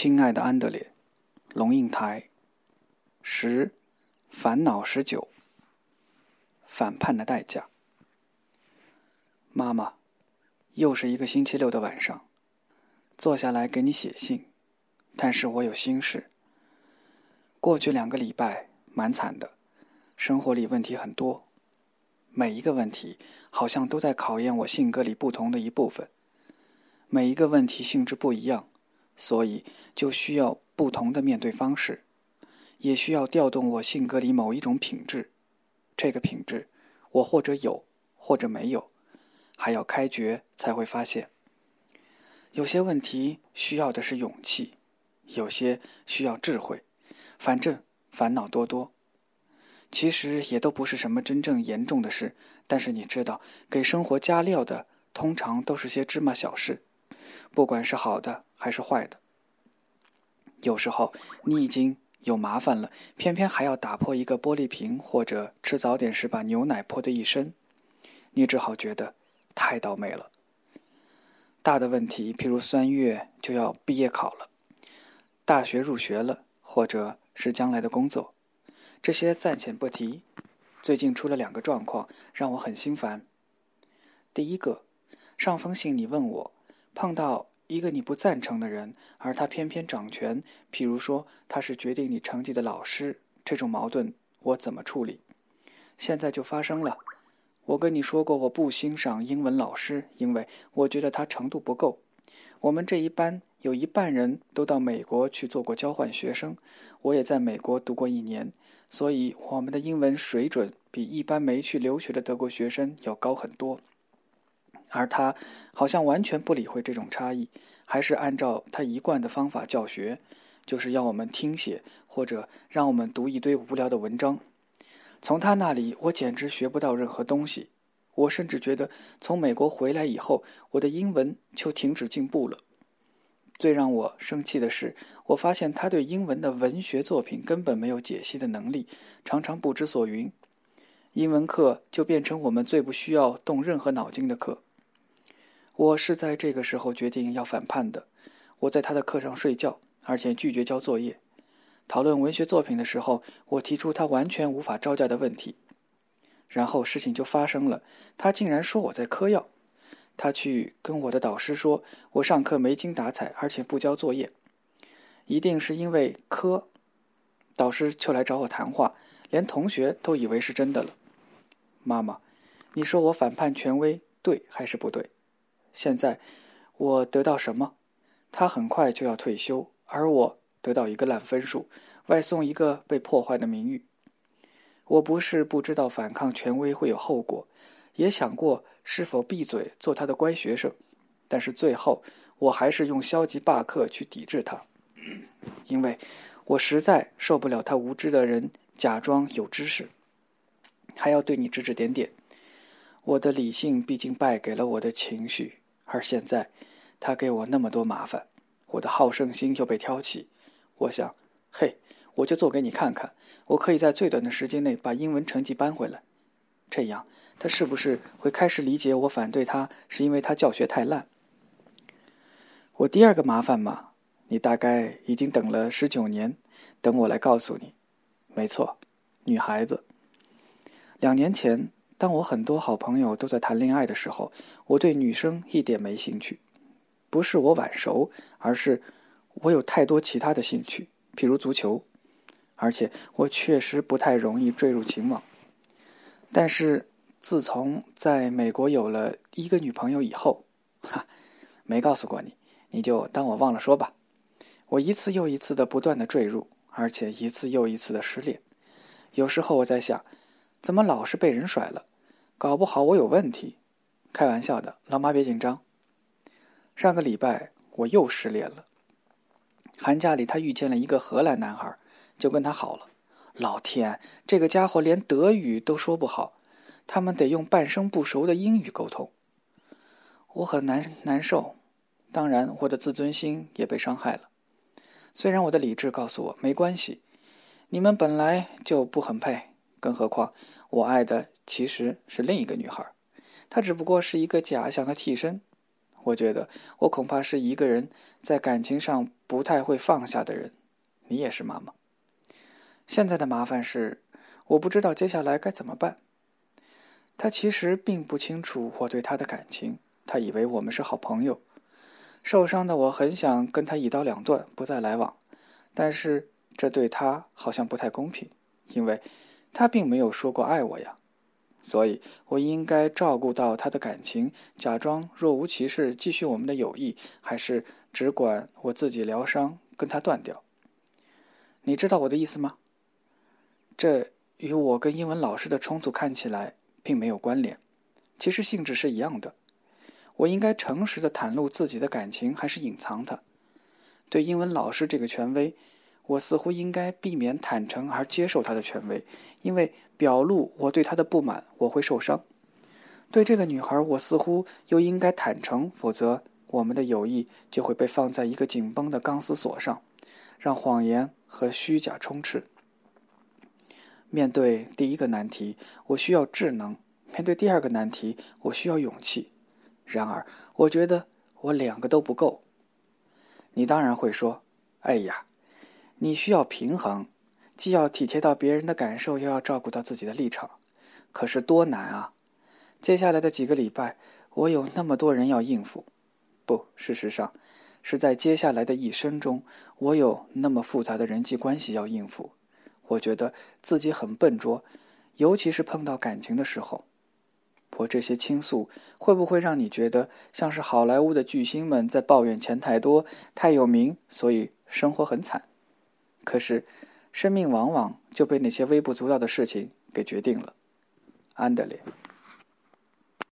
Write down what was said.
亲爱的安德烈，龙应台。十，烦恼十九。反叛的代价。妈妈，又是一个星期六的晚上，坐下来给你写信，但是我有心事。过去两个礼拜蛮惨的，生活里问题很多，每一个问题好像都在考验我性格里不同的一部分。每一个问题性质不一样，所以就需要不同的面对方式，也需要调动我性格里某一种品质。这个品质，我或者有，或者没有，还要开掘才会发现。有些问题需要的是勇气，有些需要智慧。反正烦恼多多，其实也都不是什么真正严重的事。但是你知道，给生活加料的通常都是些芝麻小事，不管是好的还是坏的。有时候你已经有麻烦了，偏偏还要打破一个玻璃瓶，或者吃早点时把牛奶泼得一身，你只好觉得太倒霉了。大的问题，譬如三月就要毕业考了，大学入学了，或者……是将来的工作，这些暂且不提。最近出了两个状况，让我很心烦。第一个，上封信你问我，碰到一个你不赞成的人，而他偏偏掌权，譬如说他是决定你成绩的老师，这种矛盾我怎么处理？现在就发生了。我跟你说过，我不欣赏英文老师，因为我觉得他程度不够。我们这一班。有一半人都到美国去做过交换学生，我也在美国读过一年，所以我们的英文水准比一般没去留学的德国学生要高很多。而他好像完全不理会这种差异，还是按照他一贯的方法教学，就是要我们听写或者让我们读一堆无聊的文章。从他那里，我简直学不到任何东西。我甚至觉得，从美国回来以后，我的英文就停止进步了。最让我生气的是，我发现他对英文的文学作品根本没有解析的能力，常常不知所云。英文课就变成我们最不需要动任何脑筋的课。我是在这个时候决定要反叛的。我在他的课上睡觉，而且拒绝交作业。讨论文学作品的时候，我提出他完全无法招架的问题。然后事情就发生了，他竟然说我在嗑药。他去跟我的导师说：“我上课没精打采，而且不交作业，一定是因为嗑。”导师就来找我谈话，连同学都以为是真的了。妈妈，你说我反叛权威对还是不对？现在我得到什么？他很快就要退休，而我得到一个烂分数，外送一个被破坏的名誉。我不是不知道反抗权威会有后果。也想过是否闭嘴做他的乖学生，但是最后我还是用消极罢课去抵制他，因为我实在受不了他无知的人假装有知识，还要对你指指点点。我的理性毕竟败给了我的情绪，而现在他给我那么多麻烦，我的好胜心又被挑起。我想，嘿，我就做给你看看，我可以在最短的时间内把英文成绩扳回来。这样，他是不是会开始理解我反对他是因为他教学太烂？我第二个麻烦嘛，你大概已经等了十九年，等我来告诉你。没错，女孩子。两年前，当我很多好朋友都在谈恋爱的时候，我对女生一点没兴趣。不是我晚熟，而是我有太多其他的兴趣，譬如足球，而且我确实不太容易坠入情网。但是，自从在美国有了一个女朋友以后，哈，没告诉过你，你就当我忘了说吧。我一次又一次的不断的坠入，而且一次又一次的失恋。有时候我在想，怎么老是被人甩了？搞不好我有问题？开玩笑的，老妈别紧张。上个礼拜我又失恋了。寒假里，他遇见了一个荷兰男孩，就跟他好了。老天，这个家伙连德语都说不好，他们得用半生不熟的英语沟通。我很难难受，当然我的自尊心也被伤害了。虽然我的理智告诉我没关系，你们本来就不很配，更何况我爱的其实是另一个女孩，她只不过是一个假想的替身。我觉得我恐怕是一个人在感情上不太会放下的人。你也是妈妈。现在的麻烦是，我不知道接下来该怎么办。他其实并不清楚我对他的感情，他以为我们是好朋友。受伤的我很想跟他一刀两断，不再来往，但是这对他好像不太公平，因为他并没有说过爱我呀。所以我应该照顾到他的感情，假装若无其事继续我们的友谊，还是只管我自己疗伤，跟他断掉？你知道我的意思吗？这与我跟英文老师的冲突看起来并没有关联，其实性质是一样的。我应该诚实的袒露自己的感情，还是隐藏它？对英文老师这个权威，我似乎应该避免坦诚而接受他的权威，因为表露我对他的不满，我会受伤。对这个女孩，我似乎又应该坦诚，否则我们的友谊就会被放在一个紧绷的钢丝锁上，让谎言和虚假充斥。面对第一个难题，我需要智能；面对第二个难题，我需要勇气。然而，我觉得我两个都不够。你当然会说：“哎呀，你需要平衡，既要体贴到别人的感受，又要照顾到自己的立场。可是多难啊！接下来的几个礼拜，我有那么多人要应付。不，事实上，是在接下来的一生中，我有那么复杂的人际关系要应付。我觉得自己很笨拙，尤其是碰到感情的时候。”我这些倾诉会不会让你觉得像是好莱坞的巨星们在抱怨钱太多、太有名，所以生活很惨？可是，生命往往就被那些微不足道的事情给决定了。安德烈。